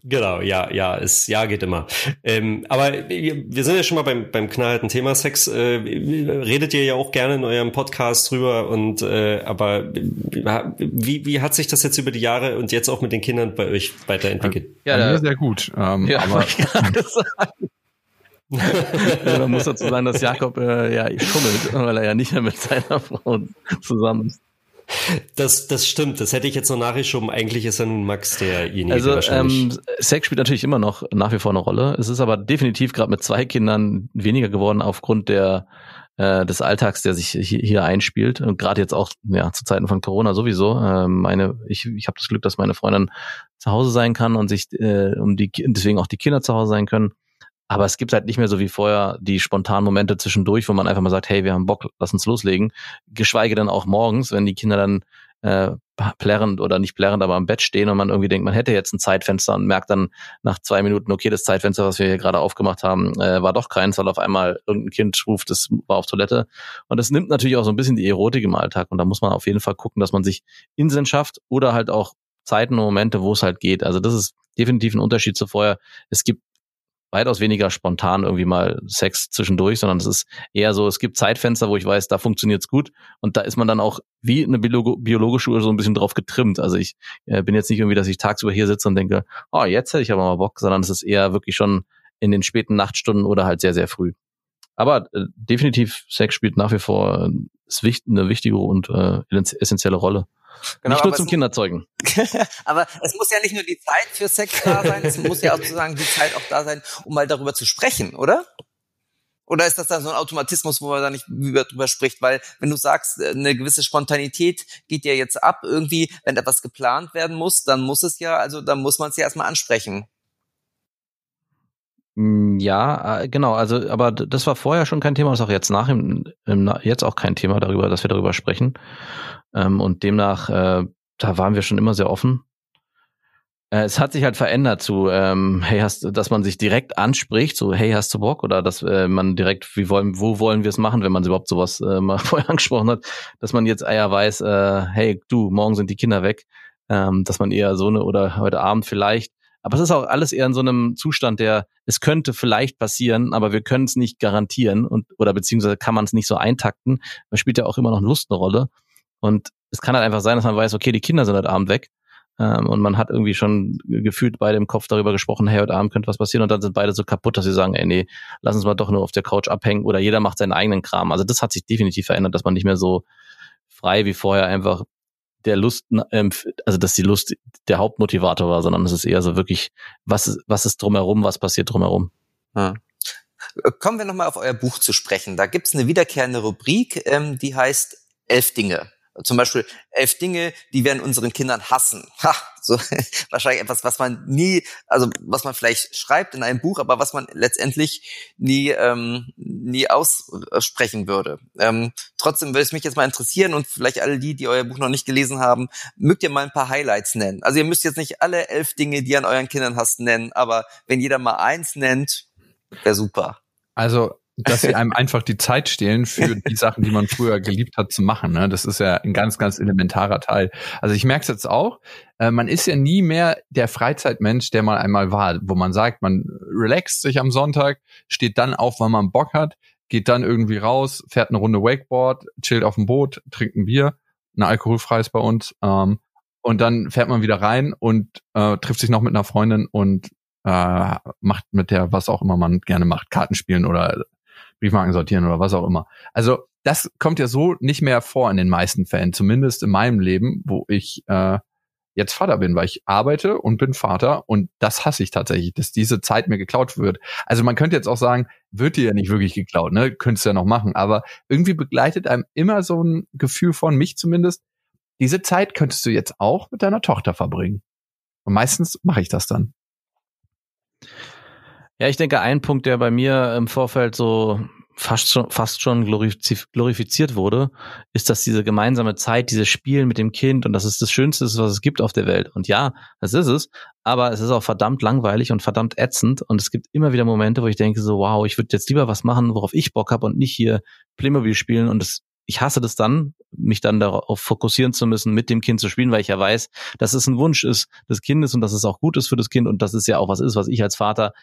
Genau, ja, ja, es, ja, geht immer. Ähm, aber wir, wir sind ja schon mal beim, beim knallharten Thema Sex. Äh, redet ihr ja auch gerne in eurem Podcast drüber und äh, aber wie, wie hat sich das jetzt über die Jahre und jetzt auch mit den Kindern bei euch weiterentwickelt? Ja, ja sehr gut. Ähm, ja, aber ja, man muss dazu sagen, dass Jakob äh, ja schummelt, weil er ja nicht mehr mit seiner Frau zusammen ist. Das, das stimmt, das hätte ich jetzt noch nachgeschoben. Eigentlich ist ja nun Max derjenige. Also ähm, Sex spielt natürlich immer noch nach wie vor eine Rolle. Es ist aber definitiv gerade mit zwei Kindern weniger geworden aufgrund der äh, des Alltags, der sich hier, hier einspielt. Und gerade jetzt auch ja, zu Zeiten von Corona sowieso. Äh, meine, ich, ich habe das Glück, dass meine Freundin zu Hause sein kann und sich äh, um die deswegen auch die Kinder zu Hause sein können. Aber es gibt halt nicht mehr so wie vorher die spontanen Momente zwischendurch, wo man einfach mal sagt, hey, wir haben Bock, lass uns loslegen. Geschweige denn auch morgens, wenn die Kinder dann äh, plärrend oder nicht plärrend, aber am Bett stehen und man irgendwie denkt, man hätte jetzt ein Zeitfenster und merkt dann nach zwei Minuten, okay, das Zeitfenster, was wir hier gerade aufgemacht haben, äh, war doch keins, weil auf einmal irgendein Kind ruft, das war auf Toilette. Und das nimmt natürlich auch so ein bisschen die Erotik im Alltag. Und da muss man auf jeden Fall gucken, dass man sich Inseln schafft oder halt auch Zeiten und Momente, wo es halt geht. Also das ist definitiv ein Unterschied zu vorher. Es gibt weitaus weniger spontan irgendwie mal Sex zwischendurch, sondern es ist eher so, es gibt Zeitfenster, wo ich weiß, da funktioniert's gut und da ist man dann auch wie eine biologische Uhr so ein bisschen drauf getrimmt. Also ich äh, bin jetzt nicht irgendwie, dass ich tagsüber hier sitze und denke, oh, jetzt hätte ich aber mal Bock, sondern es ist eher wirklich schon in den späten Nachtstunden oder halt sehr, sehr früh. Aber äh, definitiv Sex spielt nach wie vor äh, eine wichtige und äh, essentielle Rolle. Genau, nicht nur zum Kinderzeugen. aber es muss ja nicht nur die Zeit für Sex da sein, es muss ja auch sozusagen die Zeit auch da sein, um mal darüber zu sprechen, oder? Oder ist das dann so ein Automatismus, wo man da nicht drüber spricht? Weil wenn du sagst, äh, eine gewisse Spontanität geht ja jetzt ab, irgendwie, wenn etwas geplant werden muss, dann muss es ja, also dann muss man es ja erstmal ansprechen. Mm, ja, äh, genau. Also, aber das war vorher schon kein Thema, ist auch jetzt nach im, im, jetzt auch kein Thema darüber, dass wir darüber sprechen. Ähm, und demnach, äh, da waren wir schon immer sehr offen. Äh, es hat sich halt verändert zu, ähm, hey, hast, dass man sich direkt anspricht, so, hey, hast du Bock? Oder dass äh, man direkt, wie wollen, wo wollen wir es machen, wenn man überhaupt sowas äh, mal vorher angesprochen hat, dass man jetzt eher weiß, äh, hey, du, morgen sind die Kinder weg, ähm, dass man eher so eine oder heute Abend vielleicht aber es ist auch alles eher in so einem Zustand, der, es könnte vielleicht passieren, aber wir können es nicht garantieren und, oder beziehungsweise kann man es nicht so eintakten. Man spielt ja auch immer noch Lust eine Rolle. Und es kann halt einfach sein, dass man weiß, okay, die Kinder sind heute Abend weg. Ähm, und man hat irgendwie schon gefühlt beide im Kopf darüber gesprochen, hey, heute Abend könnte was passieren. Und dann sind beide so kaputt, dass sie sagen, ey, nee, lass uns mal doch nur auf der Couch abhängen oder jeder macht seinen eigenen Kram. Also das hat sich definitiv verändert, dass man nicht mehr so frei wie vorher einfach der Lust, ähm, also dass die Lust der Hauptmotivator war, sondern es ist eher so wirklich, was ist, was ist drumherum, was passiert drumherum. Hm. Kommen wir nochmal auf euer Buch zu sprechen. Da gibt's eine wiederkehrende Rubrik, ähm, die heißt Elf Dinge. Zum Beispiel elf Dinge, die wir an unseren Kindern hassen. Ha, so wahrscheinlich etwas, was man nie, also was man vielleicht schreibt in einem Buch, aber was man letztendlich nie, ähm, nie aussprechen würde. Ähm, trotzdem würde es mich jetzt mal interessieren und vielleicht alle die, die euer Buch noch nicht gelesen haben, mögt ihr mal ein paar Highlights nennen. Also ihr müsst jetzt nicht alle elf Dinge, die ihr an euren Kindern hasst, nennen, aber wenn jeder mal eins nennt, wäre super. Also dass sie einem einfach die Zeit stehlen für die Sachen, die man früher geliebt hat zu machen. Ne? Das ist ja ein ganz, ganz elementarer Teil. Also ich merke es jetzt auch, äh, man ist ja nie mehr der Freizeitmensch, der man einmal war, wo man sagt, man relaxt sich am Sonntag, steht dann auf, wann man Bock hat, geht dann irgendwie raus, fährt eine Runde Wakeboard, chillt auf dem Boot, trinkt ein Bier, ein alkoholfreies bei uns, ähm, und dann fährt man wieder rein und äh, trifft sich noch mit einer Freundin und äh, macht mit der, was auch immer man gerne macht, Karten spielen oder Briefmarken sortieren oder was auch immer. Also das kommt ja so nicht mehr vor in den meisten Fällen, zumindest in meinem Leben, wo ich äh, jetzt Vater bin, weil ich arbeite und bin Vater und das hasse ich tatsächlich, dass diese Zeit mir geklaut wird. Also man könnte jetzt auch sagen, wird dir ja nicht wirklich geklaut, ne? Könntest du ja noch machen, aber irgendwie begleitet einem immer so ein Gefühl von mich zumindest, diese Zeit könntest du jetzt auch mit deiner Tochter verbringen. Und meistens mache ich das dann. Ja, ich denke, ein Punkt, der bei mir im Vorfeld so fast schon, fast schon glorifiziert wurde, ist, dass diese gemeinsame Zeit, dieses Spielen mit dem Kind und das ist das Schönste, was es gibt auf der Welt. Und ja, das ist es, aber es ist auch verdammt langweilig und verdammt ätzend und es gibt immer wieder Momente, wo ich denke so, wow, ich würde jetzt lieber was machen, worauf ich Bock habe und nicht hier Playmobil spielen und es ich hasse das dann, mich dann darauf fokussieren zu müssen, mit dem Kind zu spielen, weil ich ja weiß, dass es ein Wunsch ist des Kindes und dass es auch gut ist für das Kind und dass es ja auch was ist, was ich als Vater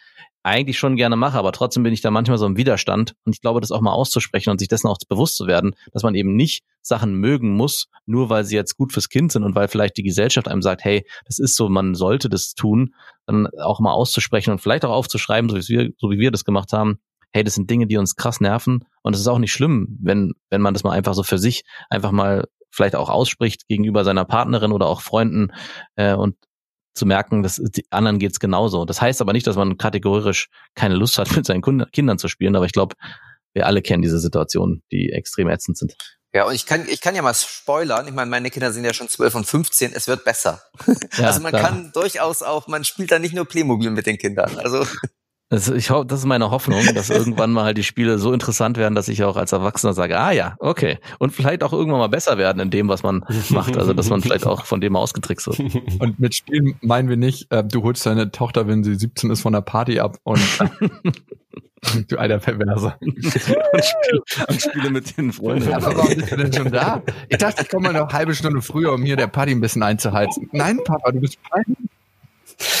eigentlich schon gerne mache, aber trotzdem bin ich da manchmal so im Widerstand und ich glaube, das auch mal auszusprechen und sich dessen auch bewusst zu werden, dass man eben nicht Sachen mögen muss, nur weil sie jetzt gut fürs Kind sind und weil vielleicht die Gesellschaft einem sagt, hey, das ist so, man sollte das tun, dann auch mal auszusprechen und vielleicht auch aufzuschreiben, so wie wir, so wie wir das gemacht haben, hey, das sind Dinge, die uns krass nerven und es ist auch nicht schlimm, wenn, wenn man das mal einfach so für sich einfach mal vielleicht auch ausspricht gegenüber seiner Partnerin oder auch Freunden äh, und zu merken, dass die anderen geht's genauso. Das heißt aber nicht, dass man kategorisch keine Lust hat, mit seinen Kindern zu spielen, aber ich glaube, wir alle kennen diese Situationen, die extrem ätzend sind. Ja, und ich kann, ich kann ja mal spoilern. Ich meine, meine Kinder sind ja schon 12 und 15. Es wird besser. Ja, also man klar. kann durchaus auch, man spielt da nicht nur Playmobil mit den Kindern. Also also ich hoffe, das ist meine Hoffnung, dass irgendwann mal halt die Spiele so interessant werden, dass ich auch als Erwachsener sage, ah ja, okay. Und vielleicht auch irgendwann mal besser werden in dem, was man macht. Also dass man vielleicht auch von dem ausgetrickst wird. Und mit Spielen meinen wir nicht, äh, du holst deine Tochter, wenn sie 17 ist, von der Party ab und du alter Perverser. und, spiele, und spiele mit den Freunden. aber warum bist du denn schon da? Ich dachte, ich komme mal noch eine halbe Stunde früher, um hier der Party ein bisschen einzuheizen. Nein, Papa, du bist peinlich.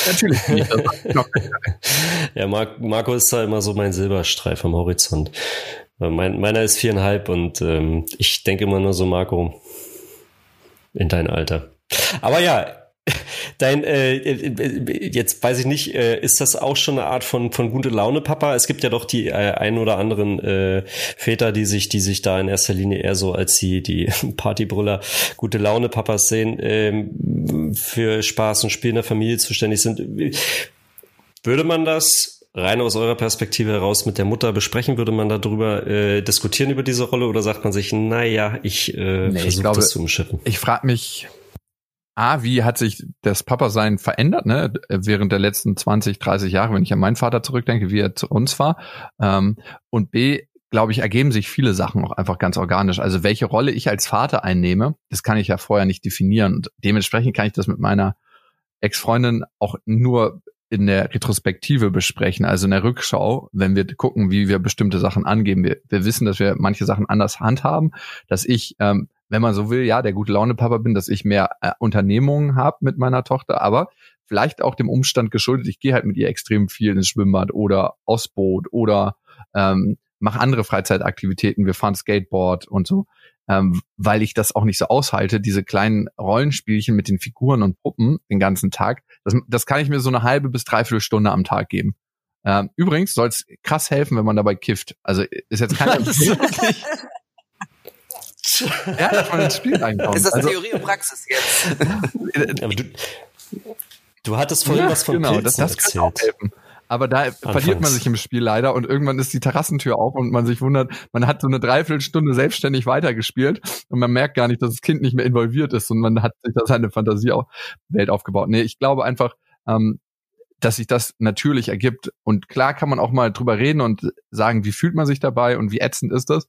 Natürlich nicht. ja, Marco ist da immer so mein Silberstreif am Horizont. Mein, meiner ist viereinhalb und ähm, ich denke immer nur so, Marco, in dein Alter. Aber ja, Dein, äh, äh, jetzt weiß ich nicht, äh, ist das auch schon eine Art von, von gute Laune, Papa? Es gibt ja doch die äh, ein oder anderen äh, Väter, die sich, die sich da in erster Linie eher so als die, die Partybrüller, gute Laune Papas sehen, ähm, für Spaß und Spiel in der Familie zuständig sind. Würde man das rein aus eurer Perspektive heraus mit der Mutter besprechen? Würde man darüber äh, diskutieren über diese Rolle oder sagt man sich, naja, ich äh, nee, versuche das zu umschiffen? Ich frage mich, A, wie hat sich das Papa-Sein verändert, ne, während der letzten 20, 30 Jahre, wenn ich an meinen Vater zurückdenke, wie er zu uns war. Ähm, und B, glaube ich, ergeben sich viele Sachen auch einfach ganz organisch. Also welche Rolle ich als Vater einnehme, das kann ich ja vorher nicht definieren. Und dementsprechend kann ich das mit meiner Ex-Freundin auch nur in der Retrospektive besprechen, also in der Rückschau, wenn wir gucken, wie wir bestimmte Sachen angeben. Wir, wir wissen, dass wir manche Sachen anders handhaben, dass ich ähm, wenn man so will, ja, der gute Laune Papa bin, dass ich mehr äh, Unternehmungen habe mit meiner Tochter, aber vielleicht auch dem Umstand geschuldet, ich gehe halt mit ihr extrem viel ins Schwimmbad oder aufs Boot oder ähm, mache andere Freizeitaktivitäten, wir fahren Skateboard und so, ähm, weil ich das auch nicht so aushalte, diese kleinen Rollenspielchen mit den Figuren und Puppen den ganzen Tag, das, das kann ich mir so eine halbe bis dreiviertel Stunde am Tag geben. Ähm, übrigens soll es krass helfen, wenn man dabei kifft. Also ist jetzt ja, dass man ins Spiel reinkommt. Ist das also, Theorie und Praxis jetzt? Aber du, du hattest vorhin ja, was von genau, Pilzen das, das erzählt. helfen. Aber da Anfangs. verliert man sich im Spiel leider und irgendwann ist die Terrassentür auf und man sich wundert, man hat so eine Dreiviertelstunde selbstständig weitergespielt und man merkt gar nicht, dass das Kind nicht mehr involviert ist und man hat sich da seine Fantasiewelt aufgebaut. Nee, ich glaube einfach, ähm, dass sich das natürlich ergibt. Und klar kann man auch mal drüber reden und sagen, wie fühlt man sich dabei und wie ätzend ist das.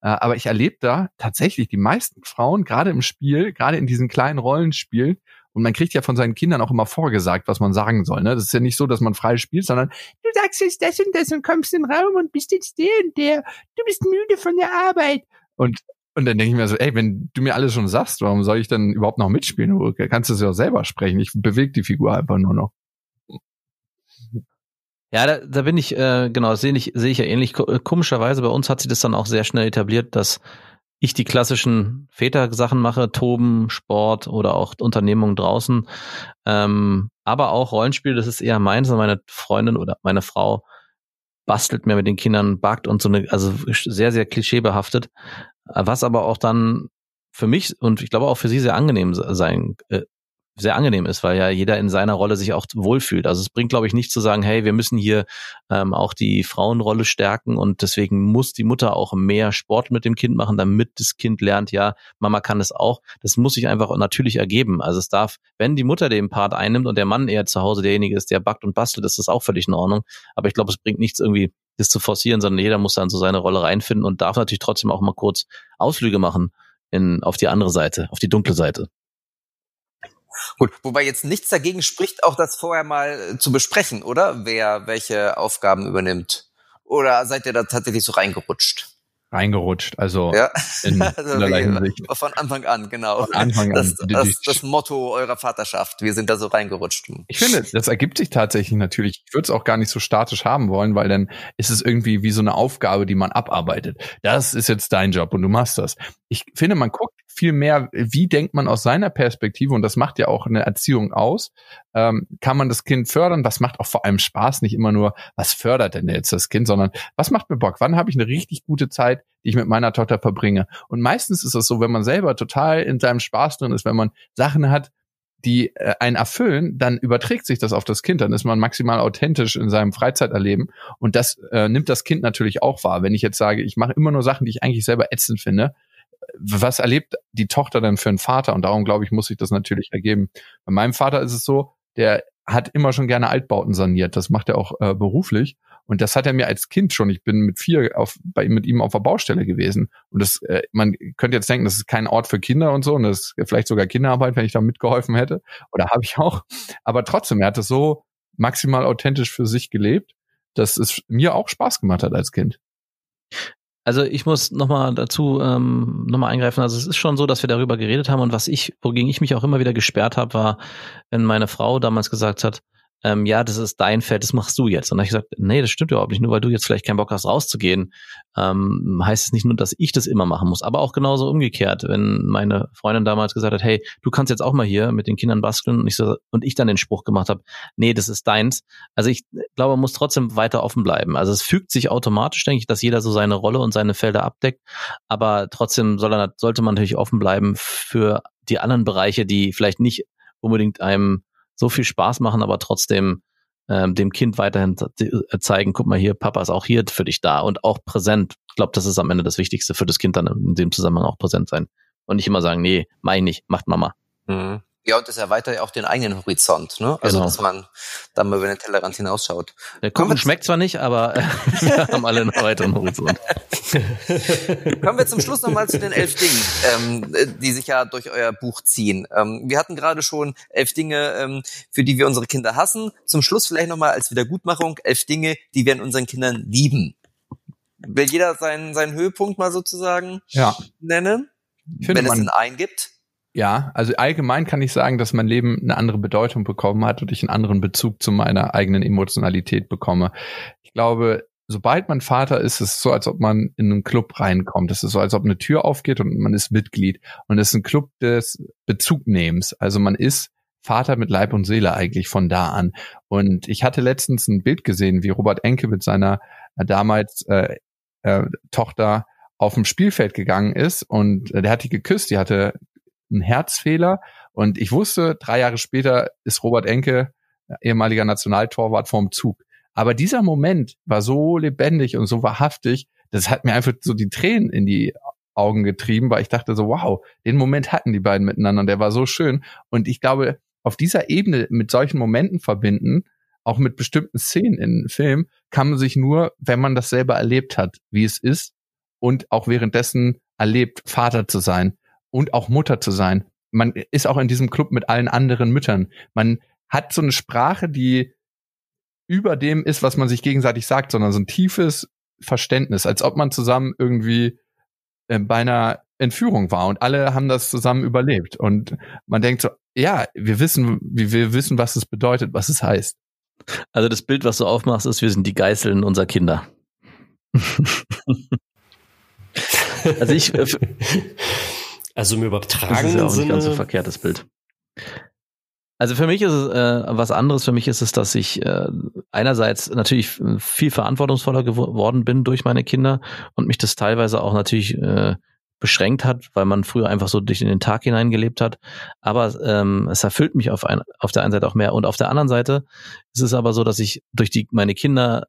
Äh, aber ich erlebe da tatsächlich die meisten Frauen, gerade im Spiel, gerade in diesen kleinen Rollenspielen Und man kriegt ja von seinen Kindern auch immer vorgesagt, was man sagen soll. Ne? Das ist ja nicht so, dass man frei spielt, sondern du sagst jetzt das und das und kommst in den Raum und bist jetzt der und der. Du bist müde von der Arbeit. Und und dann denke ich mir so, ey, wenn du mir alles schon sagst, warum soll ich dann überhaupt noch mitspielen? Du kannst es ja auch selber sprechen. Ich bewege die Figur einfach nur noch. Ja, da, da bin ich, äh, genau, sehe ich, sehe ich ja ähnlich. Komischerweise bei uns hat sich das dann auch sehr schnell etabliert, dass ich die klassischen Väter-Sachen mache, Toben, Sport oder auch Unternehmungen draußen. Ähm, aber auch Rollenspiel, das ist eher meins. Meine Freundin oder meine Frau bastelt mehr mit den Kindern, backt und so eine, also sehr, sehr klischeebehaftet was aber auch dann für mich und ich glaube auch für sie sehr angenehm sein, äh, sehr angenehm ist, weil ja jeder in seiner Rolle sich auch wohlfühlt. Also es bringt, glaube ich, nicht zu sagen, hey, wir müssen hier ähm, auch die Frauenrolle stärken und deswegen muss die Mutter auch mehr Sport mit dem Kind machen, damit das Kind lernt, ja, Mama kann es auch. Das muss sich einfach natürlich ergeben. Also es darf, wenn die Mutter den Part einnimmt und der Mann eher zu Hause derjenige ist, der backt und bastelt, ist das auch völlig in Ordnung. Aber ich glaube, es bringt nichts irgendwie das zu forcieren, sondern jeder muss dann so seine Rolle reinfinden und darf natürlich trotzdem auch mal kurz Ausflüge machen in, auf die andere Seite, auf die dunkle Seite. Gut, wobei jetzt nichts dagegen spricht, auch das vorher mal zu besprechen, oder? Wer welche Aufgaben übernimmt. Oder seid ihr da tatsächlich so reingerutscht? Reingerutscht. Also ja. in also Von Anfang an, genau. Von Anfang an. Das, das, das, Motto eurer Vaterschaft. Wir sind da so reingerutscht. Ich finde, das ergibt sich tatsächlich natürlich. Ich würde es auch gar nicht so statisch haben wollen, weil dann ist es irgendwie wie so eine Aufgabe, die man abarbeitet. Das ist jetzt dein Job und du machst das. Ich finde, man guckt viel mehr, wie denkt man aus seiner Perspektive, und das macht ja auch eine Erziehung aus, ähm, kann man das Kind fördern, was macht auch vor allem Spaß, nicht immer nur, was fördert denn jetzt das Kind, sondern was macht mir Bock, wann habe ich eine richtig gute Zeit, die ich mit meiner Tochter verbringe. Und meistens ist es so, wenn man selber total in seinem Spaß drin ist, wenn man Sachen hat, die äh, einen erfüllen, dann überträgt sich das auf das Kind. Dann ist man maximal authentisch in seinem Freizeiterleben. Und das äh, nimmt das Kind natürlich auch wahr. Wenn ich jetzt sage, ich mache immer nur Sachen, die ich eigentlich selber ätzend finde, was erlebt die Tochter denn für einen Vater? Und darum, glaube ich, muss sich das natürlich ergeben. Bei meinem Vater ist es so, der hat immer schon gerne Altbauten saniert. Das macht er auch äh, beruflich. Und das hat er mir als Kind schon. Ich bin mit vier auf, bei, mit ihm auf der Baustelle gewesen. Und das, äh, man könnte jetzt denken, das ist kein Ort für Kinder und so. Und das ist vielleicht sogar Kinderarbeit, wenn ich da mitgeholfen hätte. Oder habe ich auch. Aber trotzdem, er hat es so maximal authentisch für sich gelebt, dass es mir auch Spaß gemacht hat als Kind. Also ich muss nochmal dazu ähm, nochmal eingreifen. Also es ist schon so, dass wir darüber geredet haben und was ich, wogegen ich mich auch immer wieder gesperrt habe, war, wenn meine Frau damals gesagt hat, ähm, ja, das ist dein Feld, das machst du jetzt. Und dann ich gesagt, nee, das stimmt überhaupt nicht. Nur weil du jetzt vielleicht keinen Bock hast, rauszugehen, ähm, heißt es nicht nur, dass ich das immer machen muss, aber auch genauso umgekehrt. Wenn meine Freundin damals gesagt hat, hey, du kannst jetzt auch mal hier mit den Kindern basteln und ich, so, und ich dann den Spruch gemacht habe, nee, das ist deins. Also ich glaube, man muss trotzdem weiter offen bleiben. Also es fügt sich automatisch, denke ich, dass jeder so seine Rolle und seine Felder abdeckt, aber trotzdem soll, sollte man natürlich offen bleiben für die anderen Bereiche, die vielleicht nicht unbedingt einem so viel Spaß machen, aber trotzdem ähm, dem Kind weiterhin äh, zeigen, guck mal hier, Papa ist auch hier für dich da und auch präsent. Ich glaube, das ist am Ende das Wichtigste für das Kind dann in dem Zusammenhang auch präsent sein. Und nicht immer sagen, nee, mach ich nicht, macht Mama. Mhm. Ja, und das erweitert ja auch den eigenen Horizont, ne? Also, genau. dass man da mal über den Tellerrand hinausschaut. Der Kuchen schmeckt zwar nicht, aber wir haben alle einen weiteren Horizont. Kommen wir zum Schluss nochmal zu den elf Dingen, ähm, die sich ja durch euer Buch ziehen. Ähm, wir hatten gerade schon elf Dinge, ähm, für die wir unsere Kinder hassen. Zum Schluss vielleicht nochmal als Wiedergutmachung elf Dinge, die wir an unseren Kindern lieben. Will jeder seinen, seinen Höhepunkt mal sozusagen ja. nennen? Wenn es denn einen gibt? Ja, also allgemein kann ich sagen, dass mein Leben eine andere Bedeutung bekommen hat und ich einen anderen Bezug zu meiner eigenen Emotionalität bekomme. Ich glaube, sobald man Vater ist, ist es so, als ob man in einen Club reinkommt. Es ist so, als ob eine Tür aufgeht und man ist Mitglied. Und es ist ein Club des Bezugnehmens. Also man ist Vater mit Leib und Seele eigentlich von da an. Und ich hatte letztens ein Bild gesehen, wie Robert Enke mit seiner äh, damals äh, äh, Tochter auf dem Spielfeld gegangen ist und äh, der hat die geküsst, die hatte ein Herzfehler. Und ich wusste, drei Jahre später ist Robert Enke, ehemaliger Nationaltorwart, vorm Zug. Aber dieser Moment war so lebendig und so wahrhaftig, das hat mir einfach so die Tränen in die Augen getrieben, weil ich dachte so, wow, den Moment hatten die beiden miteinander und der war so schön. Und ich glaube, auf dieser Ebene mit solchen Momenten verbinden, auch mit bestimmten Szenen in Film, kann man sich nur, wenn man das selber erlebt hat, wie es ist und auch währenddessen erlebt, Vater zu sein und auch Mutter zu sein. man ist auch in diesem Club mit allen anderen Müttern. Man hat so eine Sprache, die über dem ist, was man sich gegenseitig sagt, sondern so ein tiefes Verständnis, als ob man zusammen irgendwie äh, bei einer Entführung war und alle haben das zusammen überlebt. Und man denkt so, ja, wir wissen, wir wissen, was es bedeutet, was es heißt. Also das Bild, was du aufmachst, ist, wir sind die Geißeln unserer Kinder. also ich. Äh, also im übertragenen das ist ja auch Sinne. Nicht ganz so verkehrtes Bild. Also für mich ist es äh, was anderes. Für mich ist es, dass ich äh, einerseits natürlich viel verantwortungsvoller geworden bin durch meine Kinder und mich das teilweise auch natürlich äh, beschränkt hat, weil man früher einfach so durch in den Tag hineingelebt hat. Aber ähm, es erfüllt mich auf, ein, auf der einen Seite auch mehr. Und auf der anderen Seite ist es aber so, dass ich durch die meine Kinder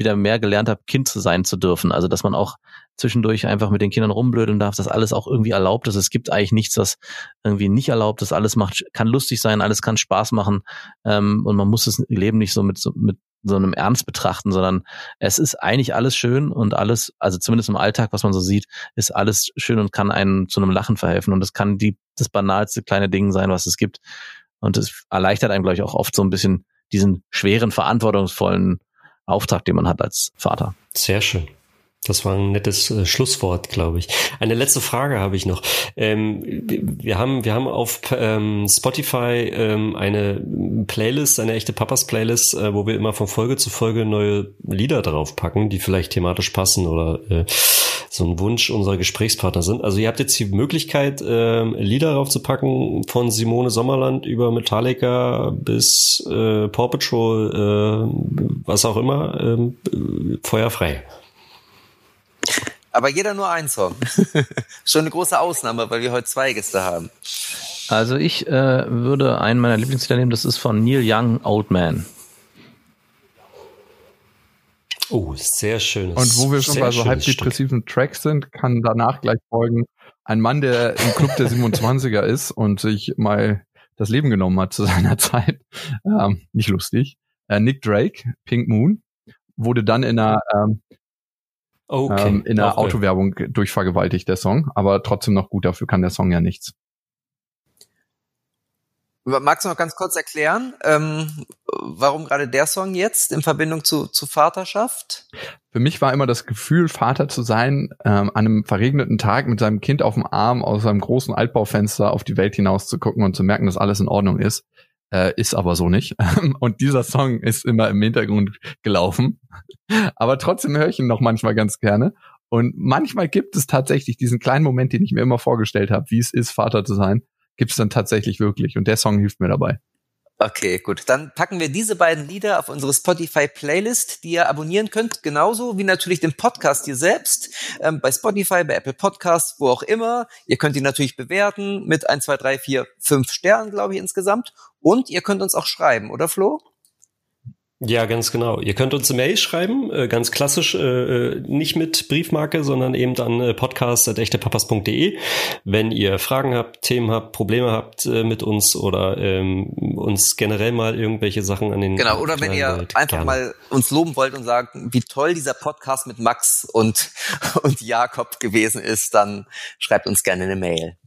wieder mehr gelernt habe, Kind zu sein zu dürfen. Also dass man auch zwischendurch einfach mit den Kindern rumblödeln darf, dass alles auch irgendwie erlaubt ist. Es gibt eigentlich nichts, was irgendwie nicht erlaubt ist. Alles macht, kann lustig sein, alles kann Spaß machen. Ähm, und man muss das Leben nicht so mit, so mit so einem Ernst betrachten, sondern es ist eigentlich alles schön und alles, also zumindest im Alltag, was man so sieht, ist alles schön und kann einem zu einem Lachen verhelfen. Und es kann die, das banalste kleine Ding sein, was es gibt. Und es erleichtert einem, glaube ich, auch oft so ein bisschen diesen schweren, verantwortungsvollen Auftrag, den man hat als Vater. Sehr schön. Das war ein nettes äh, Schlusswort, glaube ich. Eine letzte Frage habe ich noch. Ähm, wir haben wir haben auf ähm, Spotify ähm, eine Playlist, eine echte Papas Playlist, äh, wo wir immer von Folge zu Folge neue Lieder draufpacken, die vielleicht thematisch passen oder äh, so ein Wunsch unserer Gesprächspartner sind. Also ihr habt jetzt die Möglichkeit, ähm, Lieder draufzupacken von Simone Sommerland über Metallica bis äh, Paw Patrol, äh, was auch immer, äh, feuerfrei. Aber jeder nur ein Song. Schon eine große Ausnahme, weil wir heute zwei Gäste haben. Also ich äh, würde einen meiner Lieblingslieder nehmen, das ist von Neil Young, Old Man. Oh, sehr schön. Und wo wir schon bei so halb depressiven Tracks sind, kann danach gleich folgen ein Mann, der im Club der 27er ist und sich mal das Leben genommen hat zu seiner Zeit. Ähm, nicht lustig. Äh, Nick Drake, Pink Moon, wurde dann in einer ähm, Okay. Ähm, in der Autowerbung durchvergewaltigt, der Song, aber trotzdem noch gut, dafür kann der Song ja nichts. Magst du noch ganz kurz erklären, ähm, warum gerade der Song jetzt in Verbindung zu, zu Vaterschaft? Für mich war immer das Gefühl, Vater zu sein, ähm, an einem verregneten Tag mit seinem Kind auf dem Arm aus seinem großen Altbaufenster auf die Welt hinaus zu gucken und zu merken, dass alles in Ordnung ist. Äh, ist aber so nicht. Und dieser Song ist immer im Hintergrund gelaufen. Aber trotzdem höre ich ihn noch manchmal ganz gerne. Und manchmal gibt es tatsächlich diesen kleinen Moment, den ich mir immer vorgestellt habe, wie es ist, Vater zu sein, gibt es dann tatsächlich wirklich. Und der Song hilft mir dabei. Okay, gut. Dann packen wir diese beiden Lieder auf unsere Spotify-Playlist, die ihr abonnieren könnt, genauso wie natürlich den Podcast hier selbst, ähm, bei Spotify, bei Apple Podcasts, wo auch immer. Ihr könnt ihn natürlich bewerten mit 1, 2, 3, 4, 5 Sternen, glaube ich, insgesamt. Und ihr könnt uns auch schreiben, oder Flo? Ja, ganz genau. Ihr könnt uns eine Mail schreiben, äh, ganz klassisch, äh, äh, nicht mit Briefmarke, sondern eben dann podcast.echtepapas.de. Wenn ihr Fragen habt, Themen habt, Probleme habt mit uns oder ähm, uns generell mal irgendwelche Sachen an den Genau, oder wenn ihr wollt, einfach gerne. mal uns loben wollt und sagt, wie toll dieser Podcast mit Max und, und Jakob gewesen ist, dann schreibt uns gerne eine Mail.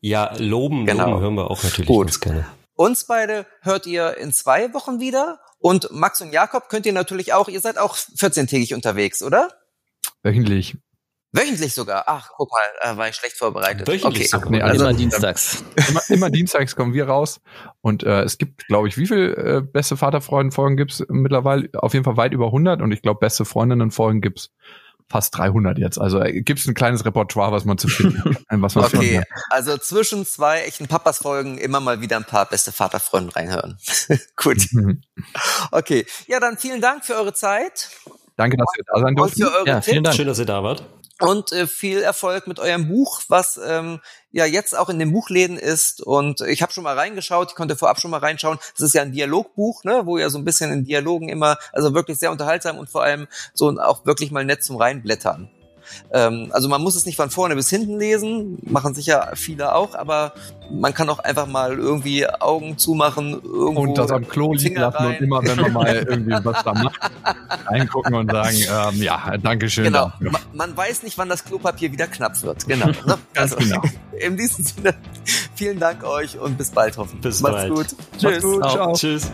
Ja, loben, genau. loben hören wir auch natürlich Gut. ganz gerne. Uns beide hört ihr in zwei Wochen wieder. Und Max und Jakob könnt ihr natürlich auch, ihr seid auch 14-tägig unterwegs, oder? Wöchentlich. Wöchentlich sogar. Ach, guck mal, war ich schlecht vorbereitet. Wöchentlich okay. Nee, also, immer dienstags. Immer, immer, dienstags kommen wir raus. Und äh, es gibt, glaube ich, wie viel äh, beste Vaterfreuden-Folgen gibt's mittlerweile? Auf jeden Fall weit über 100. Und ich glaube, beste Freundinnen-Folgen gibt's fast 300 jetzt. Also äh, gibt es ein kleines Repertoire, was man zu finden, was man Okay, also zwischen zwei echten Papas Folgen immer mal wieder ein paar beste Vaterfreunde reinhören. Gut. Mhm. Okay, ja dann vielen Dank für eure Zeit. Danke, dass ihr da sein durften. Ja, vielen Dank. Schön, dass ihr da wart und äh, viel Erfolg mit eurem Buch, was ähm, ja jetzt auch in den Buchläden ist. Und ich habe schon mal reingeschaut, ich konnte vorab schon mal reinschauen. Das ist ja ein Dialogbuch, ne, wo ja so ein bisschen in Dialogen immer, also wirklich sehr unterhaltsam und vor allem so auch wirklich mal nett zum Reinblättern. Ähm, also man muss es nicht von vorne bis hinten lesen, machen sicher viele auch, aber man kann auch einfach mal irgendwie Augen zumachen, irgendwo und das am Klo liegen lassen und immer, wenn man mal irgendwie was da macht, reingucken und sagen, ähm, ja, danke schön. Genau. Man, man, weiß nicht, wann das Klopapier wieder knapp wird. Genau. Ne? Ganz also, genau. in diesem Sinne, vielen Dank euch und bis bald hoffentlich. Bis Macht's bald. gut. Tschüss. Tschüss. Ciao. Tschüss.